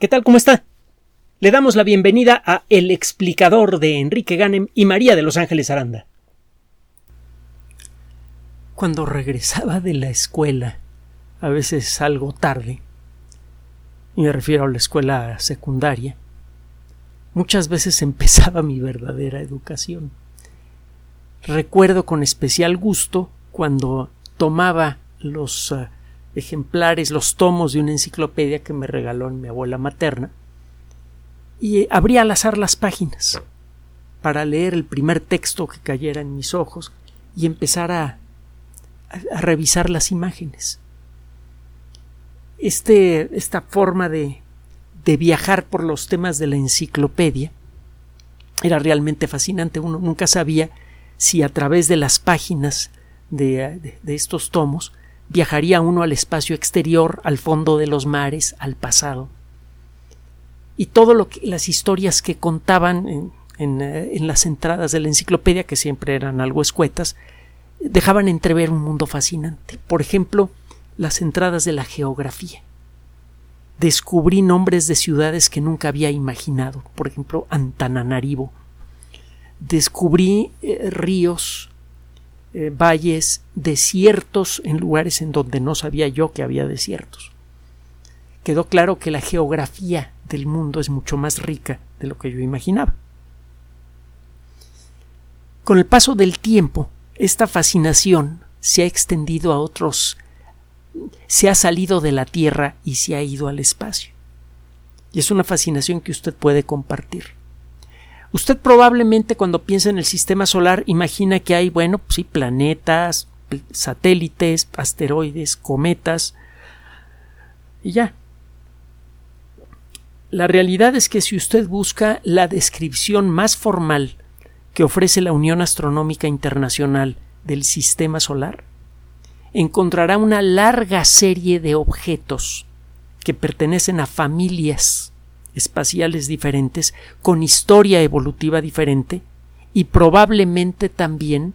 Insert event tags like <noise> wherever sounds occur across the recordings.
¿Qué tal? ¿Cómo está? Le damos la bienvenida a El explicador de Enrique Ganem y María de Los Ángeles Aranda. Cuando regresaba de la escuela, a veces algo tarde, y me refiero a la escuela secundaria, muchas veces <laughs> empezaba mi verdadera educación. Recuerdo con especial gusto cuando tomaba los uh, ejemplares, los tomos de una enciclopedia que me regaló mi abuela materna, y abría al azar las páginas para leer el primer texto que cayera en mis ojos y empezar a, a, revisar las imágenes. Este, esta forma de, de viajar por los temas de la enciclopedia era realmente fascinante. Uno nunca sabía si a través de las páginas de, de estos tomos viajaría uno al espacio exterior, al fondo de los mares, al pasado. Y todo lo que las historias que contaban eh, en, las entradas de la enciclopedia, que siempre eran algo escuetas, dejaban entrever un mundo fascinante. Por ejemplo, las entradas de la geografía. Descubrí nombres de ciudades que nunca había imaginado, por ejemplo, Antananarivo. Descubrí eh, ríos eh, valles, desiertos en lugares en donde no sabía yo que había desiertos. Quedó claro que la geografía del mundo es mucho más rica de lo que yo imaginaba. Con el paso del tiempo, esta fascinación se ha extendido a otros, se ha salido de la Tierra y se ha ido al espacio. Y es una fascinación que usted puede compartir. Usted probablemente cuando piensa en el sistema solar imagina que hay, bueno, pues sí, planetas, satélites, asteroides, cometas y ya. La realidad es que si usted busca la descripción más formal que ofrece la Unión Astronómica Internacional del sistema solar, encontrará una larga serie de objetos que pertenecen a familias espaciales diferentes, con historia evolutiva diferente y probablemente también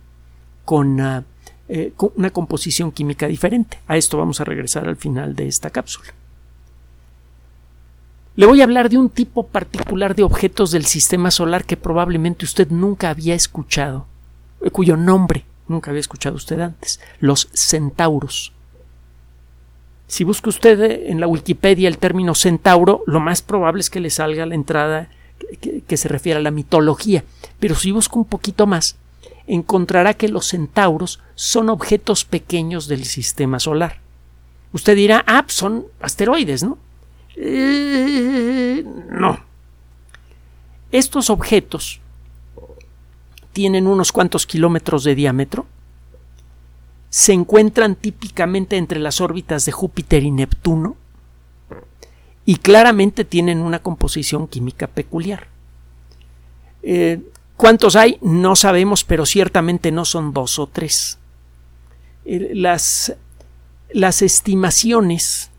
con, uh, eh, con, una composición química diferente. A esto vamos a regresar al final de esta cápsula. Le voy a hablar de un tipo particular de objetos del sistema solar que probablemente usted nunca había escuchado, eh, cuyo nombre nunca había escuchado usted antes, los centauros. Si busca usted en la Wikipedia el término centauro, lo más probable es que le salga la entrada que, se refiere a la mitología. Pero si busca un poquito más, encontrará que los centauros son objetos pequeños del sistema solar. Usted dirá, ah, pues son asteroides, ¿no? Eh, no. Estos objetos tienen unos cuantos kilómetros de diámetro se encuentran típicamente entre las órbitas de Júpiter y Neptuno y claramente tienen una composición química peculiar. Eh, ¿Cuántos hay? No sabemos, pero ciertamente no son dos o tres. Eh, las, las, estimaciones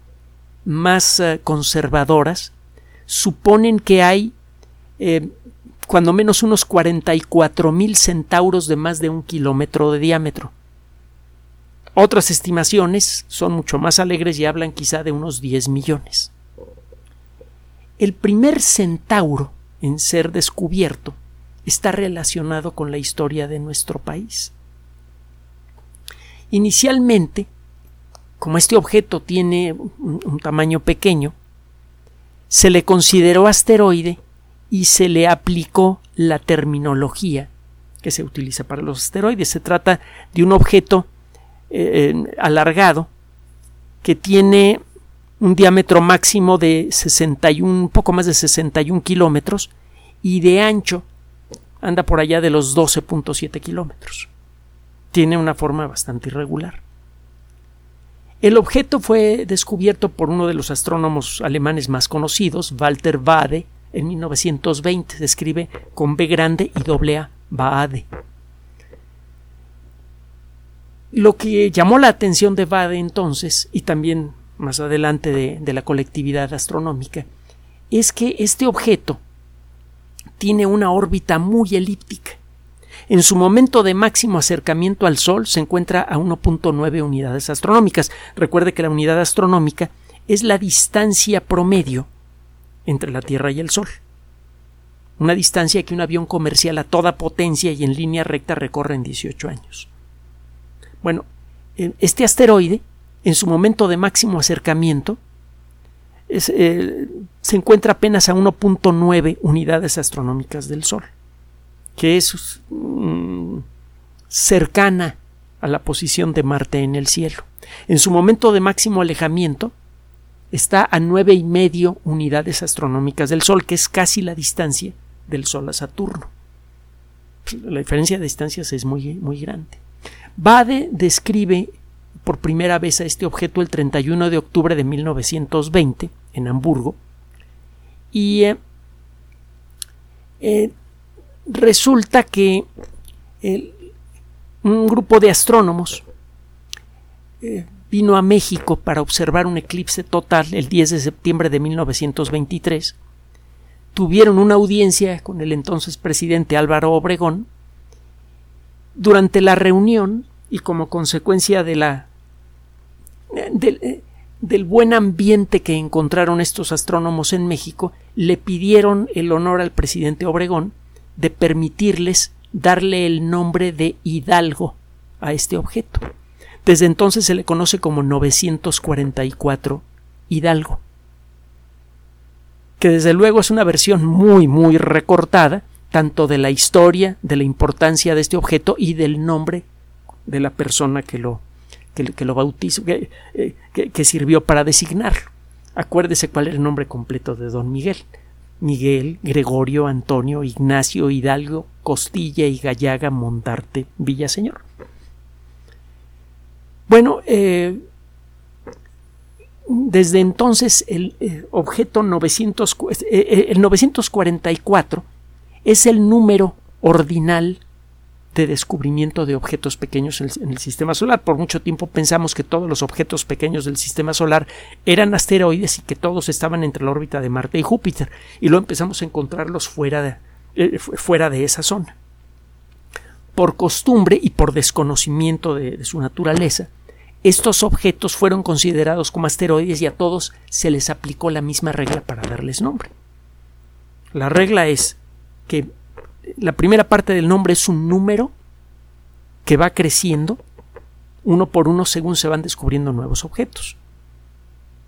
más uh, conservadoras suponen que hay eh, cuando menos unos 44 mil centauros de más de un kilómetro de diámetro. Otras estimaciones son mucho más alegres y hablan quizá de unos 10 millones. El primer centauro en ser descubierto está relacionado con la historia de nuestro país. Inicialmente, como este objeto tiene un, tamaño pequeño, se le consideró asteroide y se le aplicó la terminología que se utiliza para los asteroides. Se trata de un objeto eh, alargado que tiene un diámetro máximo de 61, un poco más de 61 kilómetros y de ancho anda por allá de los 12.7 kilómetros. Tiene una forma bastante irregular. El objeto fue descubierto por uno de los astrónomos alemanes más conocidos, Walter Bade, en 1920. Se escribe con B grande y doble A, Bade. Lo que llamó la atención de Bade entonces, y también más adelante de, de, la colectividad astronómica, es que este objeto tiene una órbita muy elíptica. En su momento de máximo acercamiento al Sol se encuentra a 1.9 unidades astronómicas. Recuerde que la unidad astronómica es la distancia promedio entre la Tierra y el Sol. Una distancia que un avión comercial a toda potencia y en línea recta recorre en 18 años. Bueno, este asteroide, en su momento de máximo acercamiento, eh, se encuentra apenas a 1.9 unidades astronómicas del Sol, que es mm, cercana a la posición de Marte en el cielo. En su momento de máximo alejamiento está a nueve y medio unidades astronómicas del Sol, que es casi la distancia del Sol a Saturno. La diferencia de distancias es muy, muy grande. Bade describe por primera vez a este objeto el 31 de octubre de 1920 en Hamburgo y eh, eh, resulta que un grupo de astrónomos eh, vino a México para observar un eclipse total el 10 de septiembre de 1923. Tuvieron una audiencia con el entonces presidente Álvaro Obregón. Durante la reunión y como consecuencia de la del, buen ambiente que encontraron estos astrónomos en México, le pidieron el honor al presidente Obregón de permitirles darle el nombre de Hidalgo a este objeto. Desde entonces se le conoce como 944 Hidalgo, que desde luego es una versión muy, muy recortada, tanto de la historia, de la importancia de este objeto y del nombre de la persona que lo, que, lo bautizó, que, eh, que, que sirvió para designarlo. Acuérdese cuál era el nombre completo de don Miguel. Miguel, Gregorio, Antonio, Ignacio, Hidalgo, Costilla y Gallaga, Montarte, Villaseñor. Bueno, eh, desde entonces el eh, objeto 900, eh, el 944 es el número ordinal de descubrimiento de objetos pequeños en el, sistema solar. Por mucho tiempo pensamos que todos los objetos pequeños del sistema solar eran asteroides y que todos estaban entre la órbita de Marte y Júpiter, y luego empezamos a encontrarlos fuera de, eh, fuera de esa zona. Por costumbre y por desconocimiento de su naturaleza, estos objetos fueron considerados como asteroides y a todos se les aplicó la misma regla para darles nombre. La regla es que la primera parte del nombre es un número que va creciendo uno por uno según se van descubriendo nuevos objetos.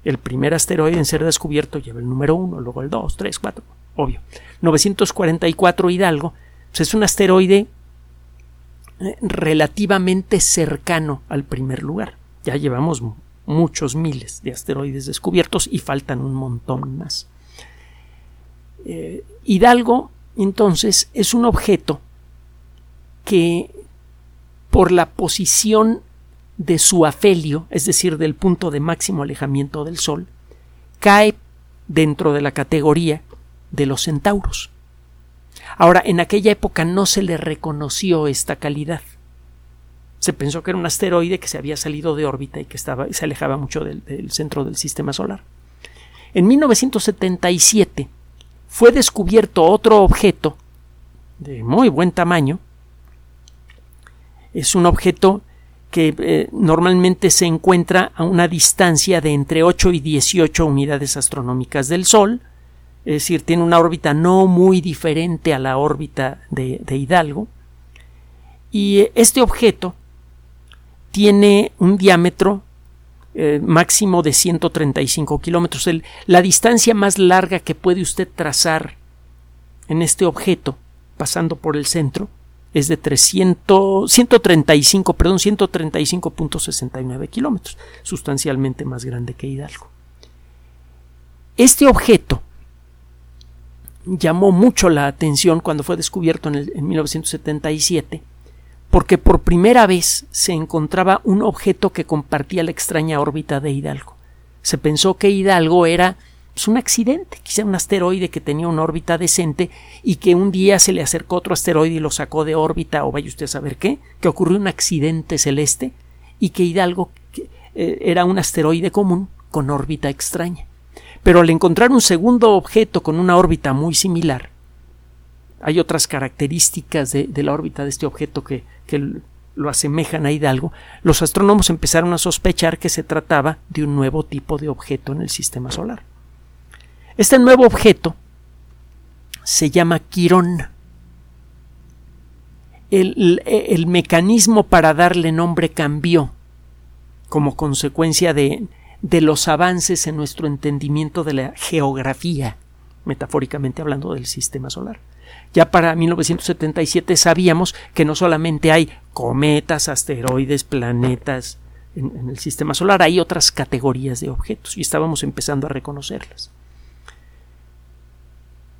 El primer asteroide en ser descubierto lleva el número 1, luego el 2, 3, 4, obvio. 944 Hidalgo pues es un asteroide eh, relativamente cercano al primer lugar. Ya llevamos muchos miles de asteroides descubiertos y faltan un montón más. Eh, Hidalgo entonces es un objeto que por la posición de su afelio, es decir, del punto de máximo alejamiento del Sol, cae dentro de la categoría de los centauros. Ahora, en aquella época no se le reconoció esta calidad. Se pensó que era un asteroide que se había salido de órbita y que estaba, se alejaba mucho del, del centro del sistema solar. En 1977, fue descubierto otro objeto de muy buen tamaño. Es un objeto que eh, normalmente se encuentra a una distancia de entre 8 y 18 unidades astronómicas del Sol, es decir, tiene una órbita no muy diferente a la órbita de, Hidalgo, y eh, este objeto tiene un diámetro eh, máximo de 135 kilómetros. La distancia más larga que puede usted trazar en este objeto, pasando por el centro, es de 300, 135, perdón, 135.69 kilómetros, sustancialmente más grande que Hidalgo. Este objeto llamó mucho la atención cuando fue descubierto en, en 1977 porque por primera vez se encontraba un objeto que compartía la extraña órbita de Hidalgo. Se pensó que Hidalgo era pues, un accidente, quizá un asteroide que tenía una órbita decente y que un día se le acercó otro asteroide y lo sacó de órbita, o vaya usted a saber qué, que ocurrió un accidente celeste y que Hidalgo eh, era un asteroide común con órbita extraña. Pero al encontrar un segundo objeto con una órbita muy similar, hay otras características de, la órbita de este objeto que, lo asemejan a Hidalgo, los astrónomos empezaron a sospechar que se trataba de un nuevo tipo de objeto en el sistema solar. Este nuevo objeto se llama Quirón. El, mecanismo para darle nombre cambió como consecuencia de, los avances en nuestro entendimiento de la geografía, metafóricamente hablando del sistema solar. Ya para 1977 sabíamos que no solamente hay cometas, asteroides, planetas en, el sistema solar, hay otras categorías de objetos y estábamos empezando a reconocerlas.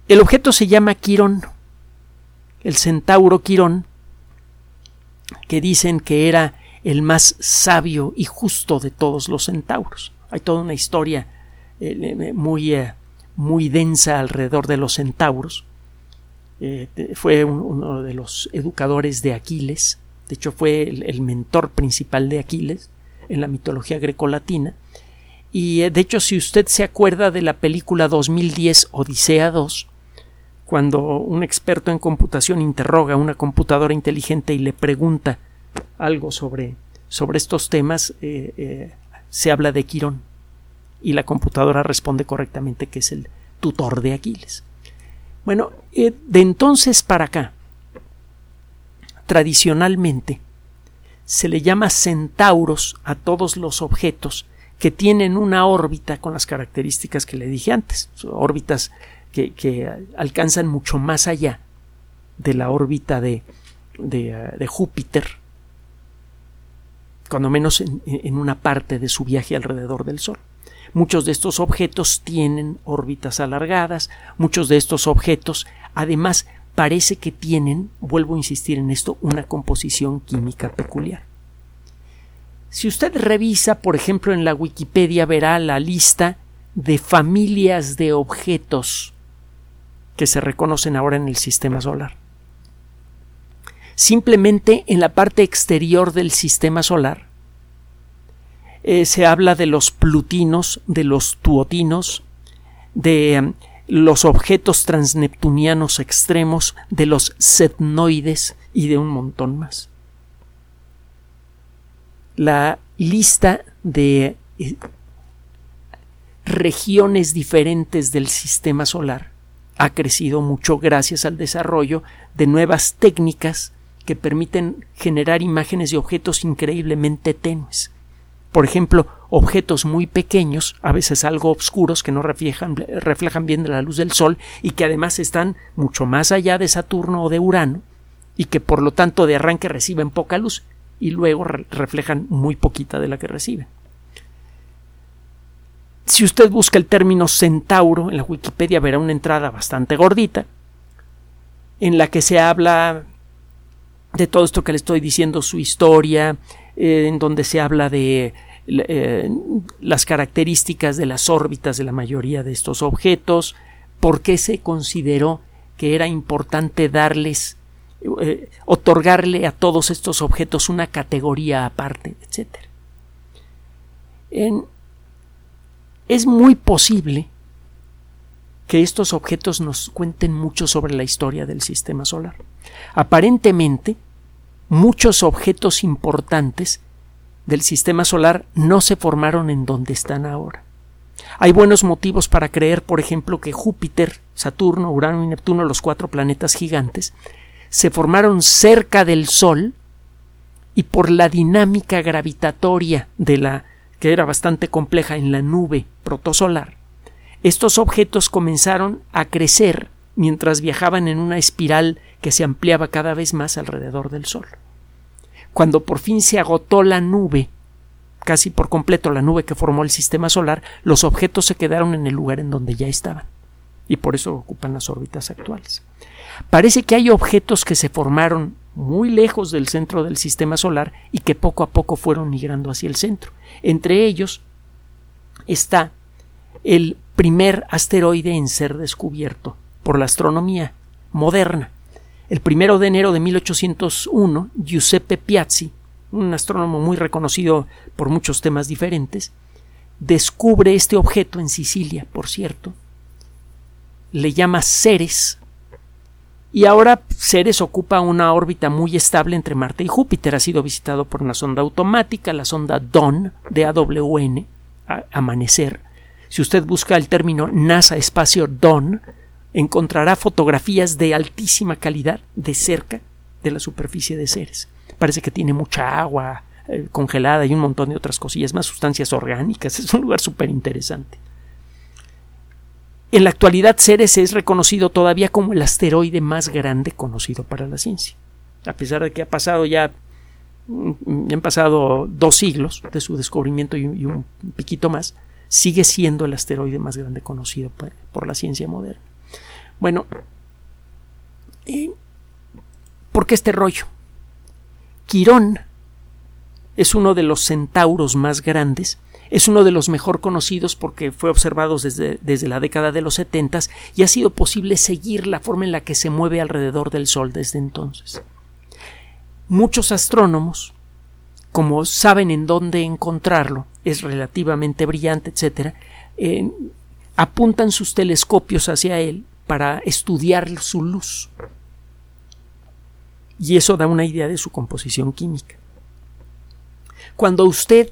El objeto se llama Quirón, el centauro Quirón, que dicen que era el más sabio y justo de todos los centauros. Hay toda una historia eh, muy, eh, muy densa alrededor de los centauros eh, fue uno de los educadores de Aquiles, de hecho fue el, mentor principal de Aquiles en la mitología grecolatina, y eh, de hecho si usted se acuerda de la película 2010 Odisea 2, cuando un experto en computación interroga a una computadora inteligente y le pregunta algo sobre, sobre estos temas, eh, se habla de Quirón. Y la computadora responde correctamente que es el tutor de Aquiles. Bueno, eh, de entonces para acá, tradicionalmente, se le llama centauros a todos los objetos que tienen una órbita con las características que le dije antes, órbitas que, alcanzan mucho más allá de la órbita de, de, Júpiter, cuando menos en una parte de su viaje alrededor del Sol. Muchos de estos objetos tienen órbitas alargadas, muchos de estos objetos además parece que tienen, vuelvo a insistir en esto, una composición química peculiar. Si usted revisa, por ejemplo, en la Wikipedia verá la lista de familias de objetos que se reconocen ahora en el sistema solar. Simplemente en la parte exterior del sistema solar eh, se habla de los plutinos, de los tuotinos, de em, los objetos transneptunianos extremos, de los setnoides y de un montón más. La lista de eh, regiones diferentes del sistema solar ha crecido mucho gracias al desarrollo de nuevas técnicas que permiten generar imágenes de objetos increíblemente tenues por ejemplo, objetos muy pequeños, a veces algo oscuros, que no reflejan, reflejan bien la luz del Sol y que además están mucho más allá de Saturno o de Urano y que por lo tanto de arranque reciben poca luz y luego reflejan muy poquita de la que reciben. Si usted busca el término centauro en la Wikipedia verá una entrada bastante gordita en la que se habla de todo esto que le estoy diciendo, su historia, eh, en donde se habla de eh, las características de las órbitas de la mayoría de estos objetos, por qué se consideró que era importante darles, eh, otorgarle a todos estos objetos una categoría aparte, etc. es muy posible que estos objetos nos cuenten mucho sobre la historia del sistema solar. Aparentemente, muchos objetos importantes del sistema solar no se formaron en donde están ahora. Hay buenos motivos para creer, por ejemplo, que Júpiter, Saturno, Urano y Neptuno, los cuatro planetas gigantes, se formaron cerca del Sol y por la dinámica gravitatoria de la que era bastante compleja en la nube protosolar, estos objetos comenzaron a crecer mientras viajaban en una espiral que se ampliaba cada vez más alrededor del Sol. Cuando por fin se agotó la nube, casi por completo la nube que formó el sistema solar, los objetos se quedaron en el lugar en donde ya estaban, y por eso ocupan las órbitas actuales. Parece que hay objetos que se formaron muy lejos del centro del sistema solar y que poco a poco fueron migrando hacia el centro. Entre ellos está el primer asteroide en ser descubierto por la astronomía moderna. El primero de enero de 1801, Giuseppe Piazzi, un astrónomo muy reconocido por muchos temas diferentes, descubre este objeto en Sicilia, por cierto. Le llama Ceres. Y ahora Ceres ocupa una órbita muy estable entre Marte y Júpiter. Ha sido visitado por una sonda automática, la sonda DAWN, de AWN, Amanecer, Si usted busca el término NASA espacio Dawn, encontrará fotografías de altísima calidad de cerca de la superficie de Ceres. Parece que tiene mucha agua eh, congelada y un montón de otras cosillas, más sustancias orgánicas. <laughs> Es un lugar súper interesante. En la actualidad, Ceres es reconocido todavía como el asteroide más grande conocido para la ciencia. A pesar de que ha pasado ya mm, han pasado dos siglos de su descubrimiento y, un piquito más, sigue siendo el asteroide más grande conocido por, la ciencia moderna. Bueno, ¿por qué este rollo? Quirón es uno de los centauros más grandes es uno de los mejor conocidos porque fue observado desde, desde la década de los 70 y ha sido posible seguir la forma en la que se mueve alrededor del Sol desde entonces. Muchos astrónomos, como saben en dónde encontrarlo, es relativamente brillante, etc., apuntan sus telescopios hacia él para estudiar su luz. Y eso da una idea de su composición química. Cuando usted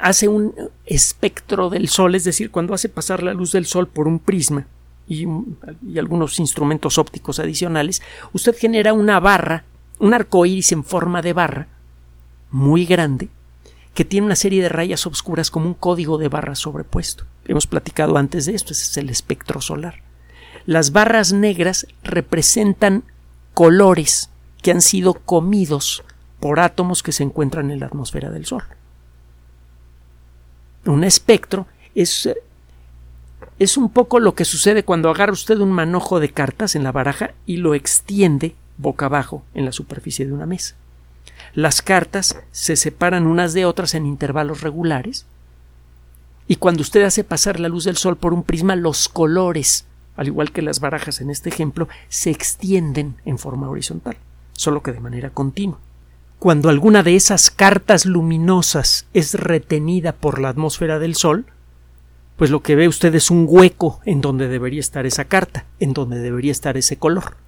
hace un espectro del Sol, es decir, cuando hace pasar la luz del Sol por un prisma y, algunos instrumentos ópticos adicionales, usted genera una barra, un arco iris en forma de barra, muy grande, que tiene una serie de rayas oscuras como un código de barras sobrepuesto. Hemos platicado antes de esto, ese es el espectro solar. Las barras negras representan colores que han sido comidos por átomos que se encuentran en la atmósfera del Sol un espectro es, es un poco lo que sucede cuando agarra usted un manojo de cartas en la baraja y lo extiende boca abajo en la superficie de una mesa. Las cartas se separan unas de otras en intervalos regulares y cuando usted hace pasar la luz del sol por un prisma, los colores, al igual que las barajas en este ejemplo, se extienden en forma horizontal, solo que de manera continua cuando alguna de esas cartas luminosas es retenida por la atmósfera del Sol, pues lo que ve usted es un hueco en donde debería estar esa carta, en donde debería estar ese color.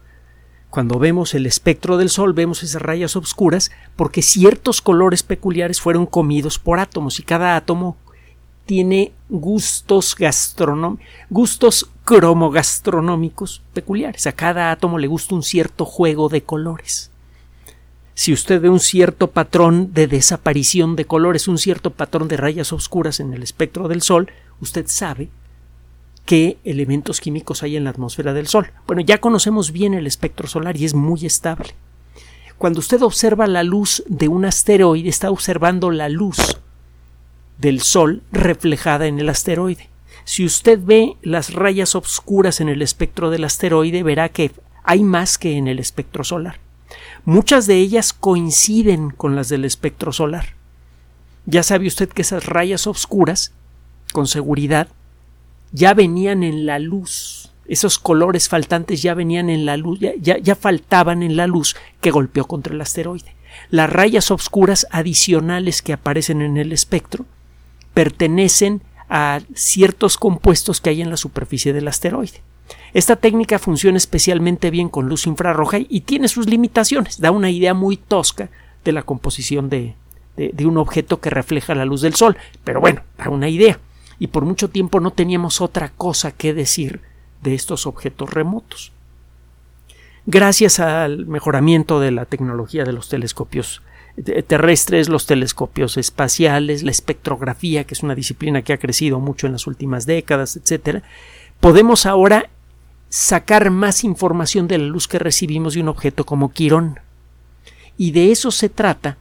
Cuando vemos el espectro del Sol vemos esas rayas oscuras porque ciertos colores peculiares fueron comidos por átomos y cada átomo tiene gustos gastronómicos, gustos cromogastronómicos peculiares. A cada átomo le gusta un cierto juego de colores si usted ve un cierto patrón de desaparición de colores, un cierto patrón de rayas oscuras en el espectro del Sol, usted sabe qué elementos químicos hay en la atmósfera del Sol. Bueno, ya conocemos bien el espectro solar y es muy estable. Cuando usted observa la luz de un asteroide, está observando la luz del Sol reflejada en el asteroide. Si usted ve las rayas oscuras en el espectro del asteroide, verá que hay más que en el espectro solar. Muchas de ellas coinciden con las del espectro solar. Ya sabe usted que esas rayas oscuras, con seguridad, ya venían en la luz. Esos colores faltantes ya venían en la luz, ya, ya, faltaban en la luz que golpeó contra el asteroide. Las rayas oscuras adicionales que aparecen en el espectro pertenecen a ciertos compuestos que hay en la superficie del asteroide. Esta técnica funciona especialmente bien con luz infrarroja y tiene sus limitaciones. Da una idea muy tosca de la composición de, de, un objeto que refleja la luz del Sol. Pero bueno, da una idea. Y por mucho tiempo no teníamos otra cosa que decir de estos objetos remotos. Gracias al mejoramiento de la tecnología de los telescopios terrestres, los telescopios espaciales, la espectrografía, que es una disciplina que ha crecido mucho en las últimas décadas, etcétera, podemos ahora sacar más información de la luz que recibimos de un objeto como Quirón. Y de eso se trata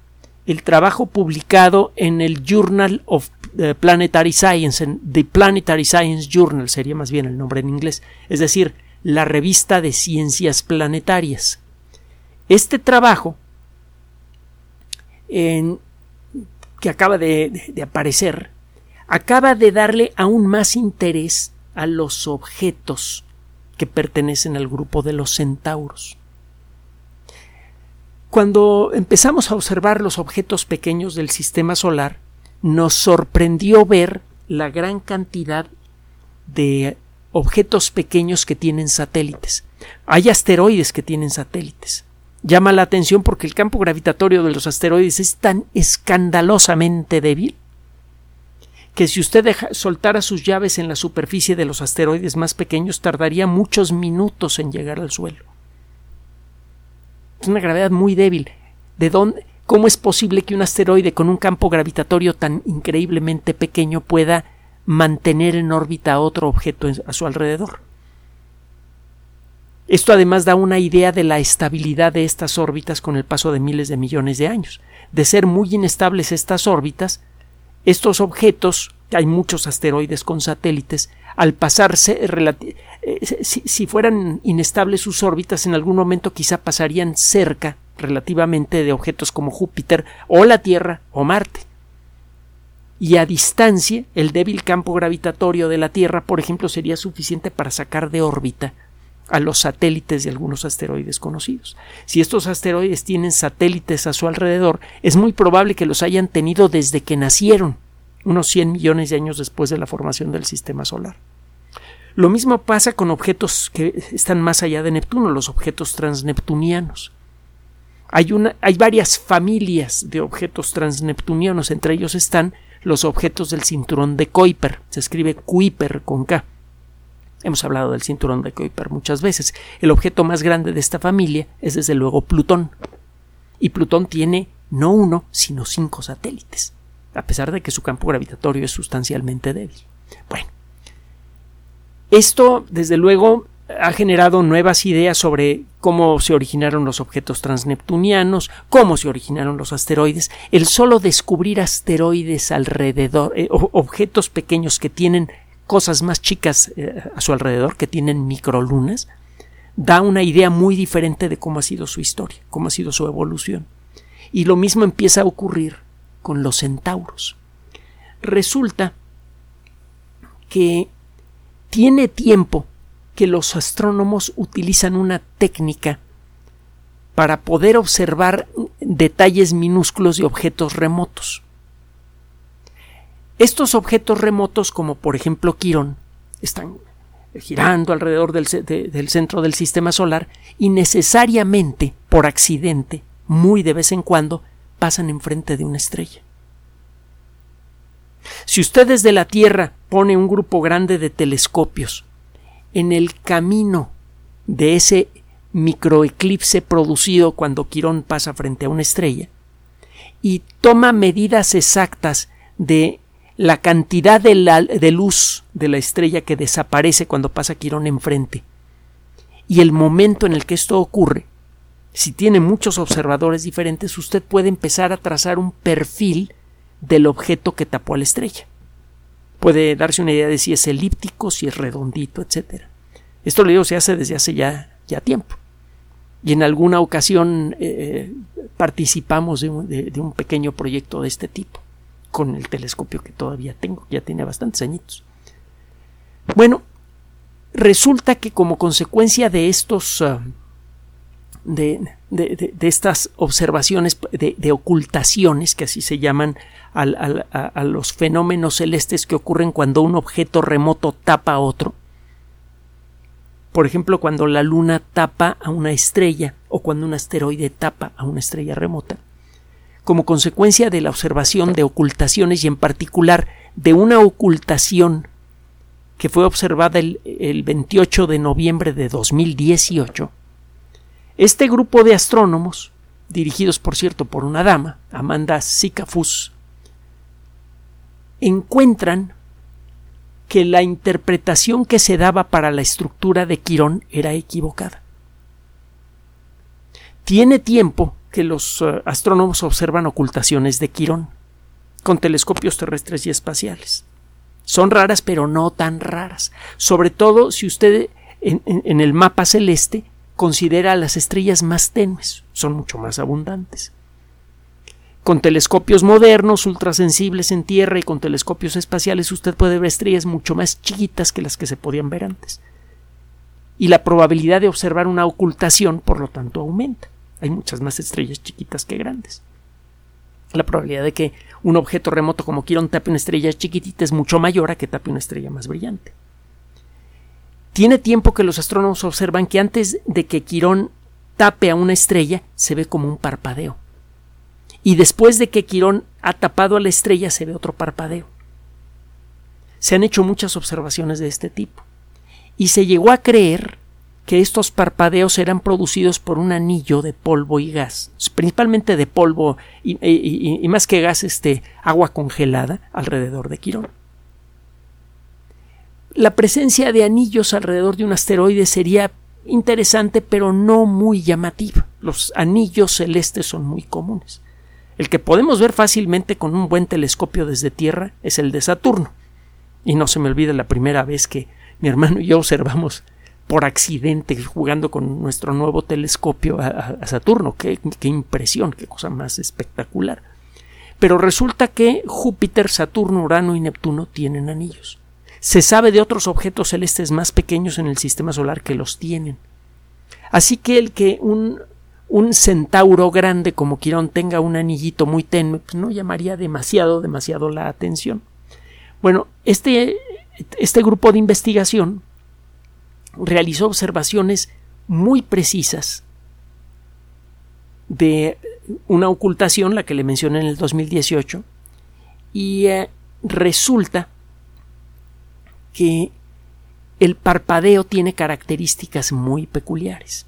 el trabajo publicado en el Journal of eh, Planetary Science, en The Planetary Science Journal sería más bien el nombre en inglés, es decir, la revista de ciencias planetarias. Este trabajo que acaba de aparecer acaba de darle aún más interés a los objetos que pertenecen al grupo de los centauros. Cuando empezamos a observar los objetos pequeños del sistema solar, nos sorprendió ver la gran cantidad de objetos pequeños que tienen satélites. Hay asteroides que tienen satélites. Llama la atención porque el campo gravitatorio de los asteroides es tan escandalosamente débil que si usted soltara sus llaves en la superficie de los asteroides más pequeños tardaría muchos minutos en llegar al suelo. Es una gravedad muy débil. ¿De dónde? ¿Cómo es posible que un asteroide con un campo gravitatorio tan increíblemente pequeño pueda mantener en órbita otro objeto a su alrededor? Esto además da una idea de la estabilidad de estas órbitas con el paso de miles de millones de años. De ser muy inestables estas órbitas, estos objetos, hay muchos asteroides con satélites, al pasarse, eh, si, fueran inestables sus órbitas, en algún momento quizá pasarían cerca relativamente de objetos como Júpiter o la Tierra o Marte. Y a distancia, el débil campo gravitatorio de la Tierra, por ejemplo, sería suficiente para sacar de órbita a los satélites de algunos asteroides conocidos. Si estos asteroides tienen satélites a su alrededor, es muy probable que los hayan tenido desde que nacieron, unos 100 millones de años después de la formación del sistema solar. Lo mismo pasa con objetos que están más allá de Neptuno, los objetos transneptunianos. Hay, una, hay varias familias de objetos transneptunianos, entre ellos están los objetos del cinturón de Kuiper, se escribe Kuiper con K Hemos hablado del cinturón de Kuiper muchas veces. El objeto más grande de esta familia es desde luego Plutón. Y Plutón tiene no uno, sino cinco satélites, a pesar de que su campo gravitatorio es sustancialmente débil. Bueno, esto desde luego ha generado nuevas ideas sobre cómo se originaron los objetos transneptunianos, cómo se originaron los asteroides. El solo descubrir asteroides alrededor, eh, objetos pequeños que tienen cosas más chicas eh, a su alrededor que tienen microlunas, da una idea muy diferente de cómo ha sido su historia, cómo ha sido su evolución. Y lo mismo empieza a ocurrir con los centauros. Resulta que tiene tiempo que los astrónomos utilizan una técnica para poder observar detalles minúsculos de objetos remotos. Estos objetos remotos, como por ejemplo Quirón, están girando alrededor del, centro del sistema solar y necesariamente, por accidente, muy de vez en cuando, pasan enfrente de una estrella. Si usted desde la Tierra pone un grupo grande de telescopios en el camino de ese microeclipse producido cuando Quirón pasa frente a una estrella y toma medidas exactas de la cantidad de, luz de la estrella que desaparece cuando pasa Quirón enfrente y el momento en el que esto ocurre, si tiene muchos observadores diferentes, usted puede empezar a trazar un perfil del objeto que tapó a la estrella. Puede darse una idea de si es elíptico, si es redondito, etc. Esto lo digo se hace desde hace ya, ya tiempo. Y en alguna ocasión eh, participamos de un pequeño proyecto de este tipo con el telescopio que todavía tengo, ya tiene bastantes añitos. Bueno, resulta que como consecuencia de estos ah, de, estas observaciones de, ocultaciones, que así se llaman a, los fenómenos celestes que ocurren cuando un objeto remoto tapa a otro. Por ejemplo, cuando la luna tapa a una estrella o cuando un asteroide tapa a una estrella remota como consecuencia de la observación de ocultaciones y en particular de una ocultación que fue observada el, 28 de noviembre de 2018, este grupo de astrónomos, dirigidos por cierto por una dama, Amanda Sikafus, encuentran que la interpretación que se daba para la estructura de Quirón era equivocada. Tiene tiempo que los eh, astrónomos observan ocultaciones de Quirón con telescopios terrestres y espaciales. Son raras, pero no tan raras. Sobre todo si usted en, el mapa celeste considera las estrellas más tenues, son mucho más abundantes. Con telescopios modernos, ultrasensibles en Tierra y con telescopios espaciales usted puede ver estrellas mucho más chiquitas que las que se podían ver antes. Y la probabilidad de observar una ocultación, por lo tanto, aumenta. Hay muchas más estrellas chiquitas que grandes. La probabilidad de que un objeto remoto como Quirón tape una estrella chiquitita es mucho mayor a que tape una estrella más brillante. Tiene tiempo que los astrónomos observan que antes de que Quirón tape a una estrella se ve como un parpadeo. Y después de que Quirón ha tapado a la estrella se ve otro parpadeo. se han hecho muchas observaciones de este tipo. Y se llegó a creer que estos parpadeos eran producidos por un anillo de polvo y gas, principalmente de polvo y, más que gas, este, agua congelada alrededor de Quirón. La presencia de anillos alrededor de un asteroide sería interesante, pero no muy llamativa. Los anillos celestes son muy comunes. El que podemos ver fácilmente con un buen telescopio desde Tierra es el de Saturno. Y no se me olvida la primera vez que mi hermano y yo observamos por accidente jugando con nuestro nuevo telescopio a, Saturno. Qué, impresión, qué cosa más espectacular. Pero resulta que Júpiter, Saturno, Urano y Neptuno tienen anillos. Se sabe de otros objetos celestes más pequeños en el sistema solar que los tienen. Así que el que un, un centauro grande como Quirón tenga un anillito muy tenue, pues no llamaría demasiado, demasiado la atención. Bueno, este, este grupo de investigación realizó observaciones muy precisas de una ocultación, la que le mencioné en el 2018, y eh, resulta que el parpadeo tiene características muy peculiares.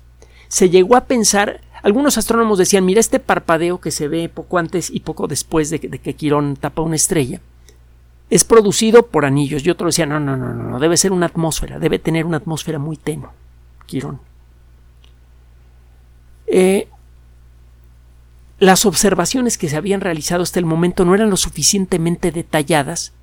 Se llegó a pensar, algunos astrónomos decían, mira este parpadeo que se ve poco antes y poco después de que, Quirón tapa una estrella, es producido por anillos. Y otros decían, no, no, no, no, debe ser una atmósfera, debe tener una atmósfera muy tenue, Quirón. Eh, las observaciones que se habían realizado hasta el momento no eran lo suficientemente detalladas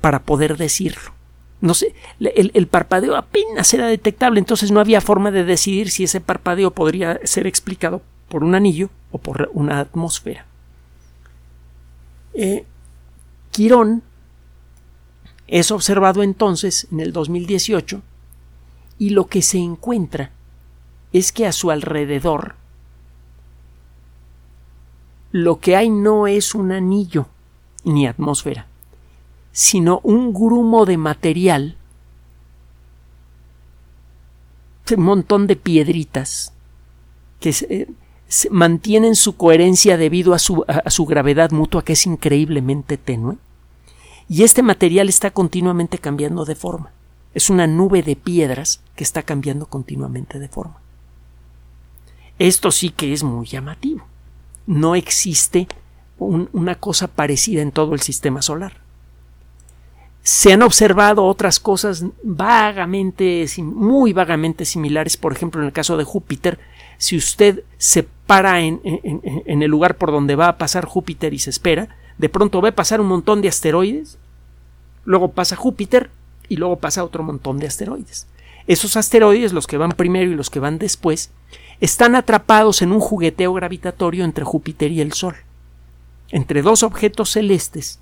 para poder decirlo. No sé, el, parpadeo apenas era detectable, entonces no había forma de decidir si ese parpadeo podría ser explicado por un anillo o por una atmósfera. Eh, Quirón es observado entonces en el 2018 y lo que se encuentra es que a su alrededor lo que hay no es un anillo ni atmósfera, sino un grumo de material, un montón de piedritas que se, mantienen su coherencia debido a su, a su gravedad mutua que es increíblemente tenue. Y este material está continuamente cambiando de forma. Es una nube de piedras que está cambiando continuamente de forma. Esto sí que es muy llamativo. No existe una cosa parecida en todo el sistema solar se han observado otras cosas vagamente, muy vagamente similares. Por ejemplo, en el caso de Júpiter, si usted se para en, en, el lugar por donde va a pasar Júpiter y se espera, de pronto a pasar un montón de asteroides, luego pasa Júpiter y luego pasa otro montón de asteroides. Esos asteroides, los que van primero y los que van después, están atrapados en un jugueteo gravitatorio entre Júpiter y el Sol, entre dos objetos celestes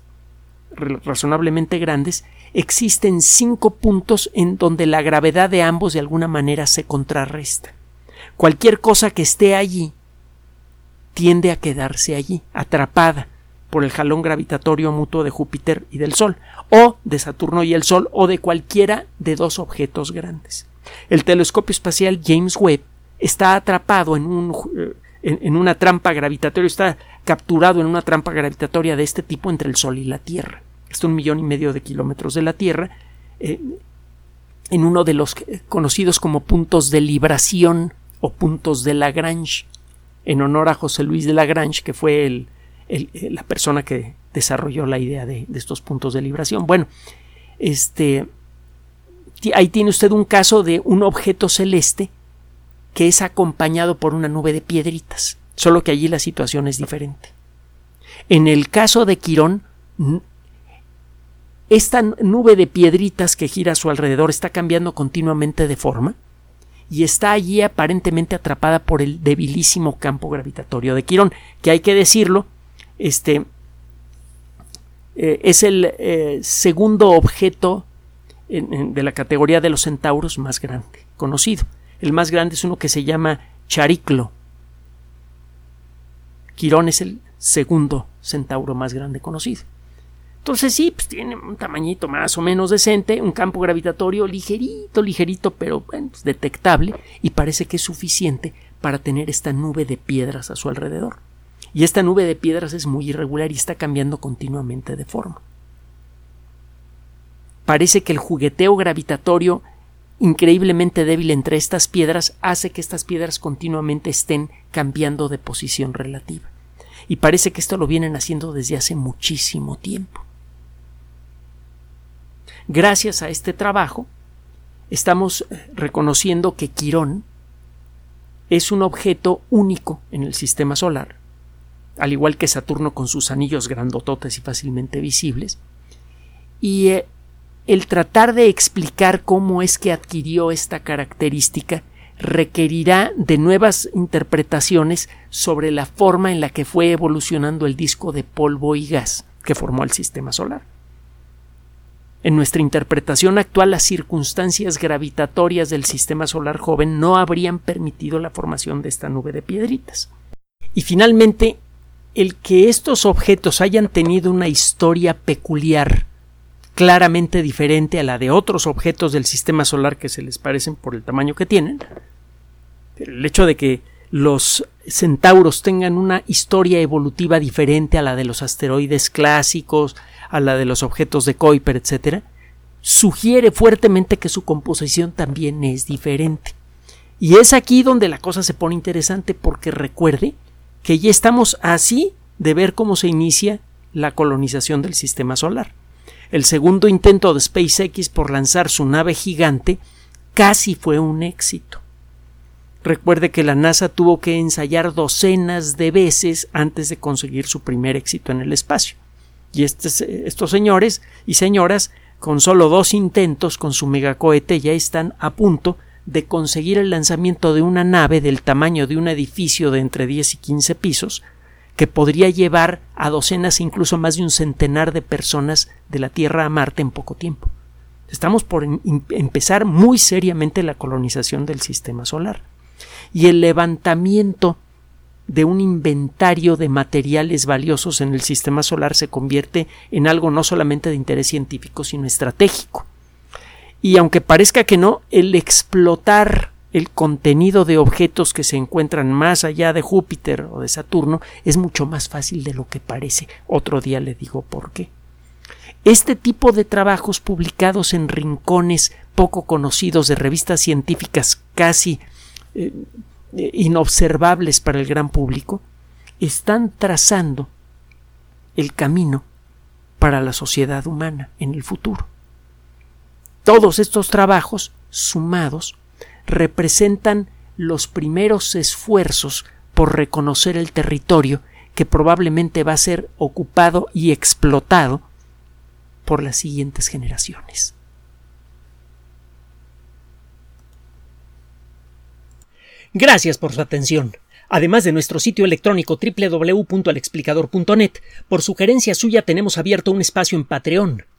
razonablemente grandes, existen cinco puntos en donde la gravedad de ambos de alguna manera se contrarresta. Cualquier cosa que esté allí tiende a quedarse allí, atrapada por el jalón gravitatorio mutuo de Júpiter y del Sol, o de Saturno y el Sol, o de cualquiera de dos objetos grandes. El telescopio espacial James Webb está atrapado en, un, eh, en una trampa gravitatoria, está capturado en una trampa gravitatoria de este tipo entre el Sol y la Tierra. Está un millón y medio de kilómetros de la Tierra, eh, en uno de los conocidos como puntos de libración o puntos de Lagrange, en honor a José Luis de Lagrange, que fue la persona que desarrolló la idea de, de, estos puntos de libración. Bueno, este, ahí tiene usted un caso de un objeto celeste que es acompañado por una nube de piedritas solo que allí la situación es diferente. En el caso de Quirón, esta nube de piedritas que gira a su alrededor está cambiando continuamente de forma y está allí aparentemente atrapada por el debilísimo campo gravitatorio de Quirón, que hay que decirlo, este eh, es el eh, segundo objeto de la categoría de los centauros más grande conocido. El más grande es uno que se llama Chariclo, Quirón es el segundo centauro más grande conocido. Entonces sí, pues tiene un tamañito más o menos decente, un campo gravitatorio ligerito, ligerito, pero bueno, pues, detectable y parece que es suficiente para tener esta nube de piedras a su alrededor. Y esta nube de piedras es muy irregular y está cambiando continuamente de forma. parece que el jugueteo gravitatorio increíblemente débil entre estas piedras hace que estas piedras continuamente estén cambiando de posición relativa. Y parece que esto lo vienen haciendo desde hace muchísimo tiempo. Gracias a este trabajo, estamos reconociendo que Quirón es un objeto único en el sistema solar, al igual que Saturno con sus anillos grandototes y fácilmente visibles, y eh, el tratar de explicar cómo es que adquirió esta característica requerirá de nuevas interpretaciones sobre la forma en la que fue evolucionando el disco de polvo y gas que formó el sistema solar. En nuestra interpretación actual, las circunstancias gravitatorias del sistema solar joven no habrían permitido la formación de esta nube de piedritas. Y finalmente, el que estos objetos hayan tenido una historia peculiar claramente diferente a la de otros objetos del sistema solar que se les parecen por el tamaño que tienen. El hecho de que los centauros tengan una historia evolutiva diferente a la de los asteroides clásicos, a la de los objetos de Kuiper, etc., sugiere fuertemente que su composición también es diferente. Y es aquí donde la cosa se pone interesante porque recuerde que ya estamos así de ver cómo se inicia la colonización del sistema solar. El segundo intento de SpaceX por lanzar su nave gigante casi fue un éxito. Recuerde que la NASA tuvo que ensayar docenas de veces antes de conseguir su primer éxito en el espacio. Y estos señores y señoras, con solo dos intentos con su megacohete, ya están a punto de conseguir el lanzamiento de una nave del tamaño de un edificio de entre 10 y 15 pisos, que podría llevar a docenas, incluso más de un centenar de personas de la Tierra a Marte en poco tiempo. Estamos por empezar muy seriamente la colonización del sistema solar. Y el levantamiento de un inventario de materiales valiosos en el sistema solar se convierte en algo no solamente de interés científico, sino estratégico. Y aunque parezca que no, el explotar el contenido de objetos que se encuentran más allá de Júpiter o de Saturno es mucho más fácil de lo que parece. Otro día le digo por qué. Este tipo de trabajos publicados en rincones poco conocidos de revistas científicas casi eh, inobservables para el gran público están trazando el camino para la sociedad humana en el futuro. Todos estos trabajos sumados representan los primeros esfuerzos por reconocer el territorio que probablemente va a ser ocupado y explotado por las siguientes generaciones. Gracias por su atención. Además de nuestro sitio electrónico www.alexplicador.net, por sugerencia suya tenemos abierto un espacio en Patreon,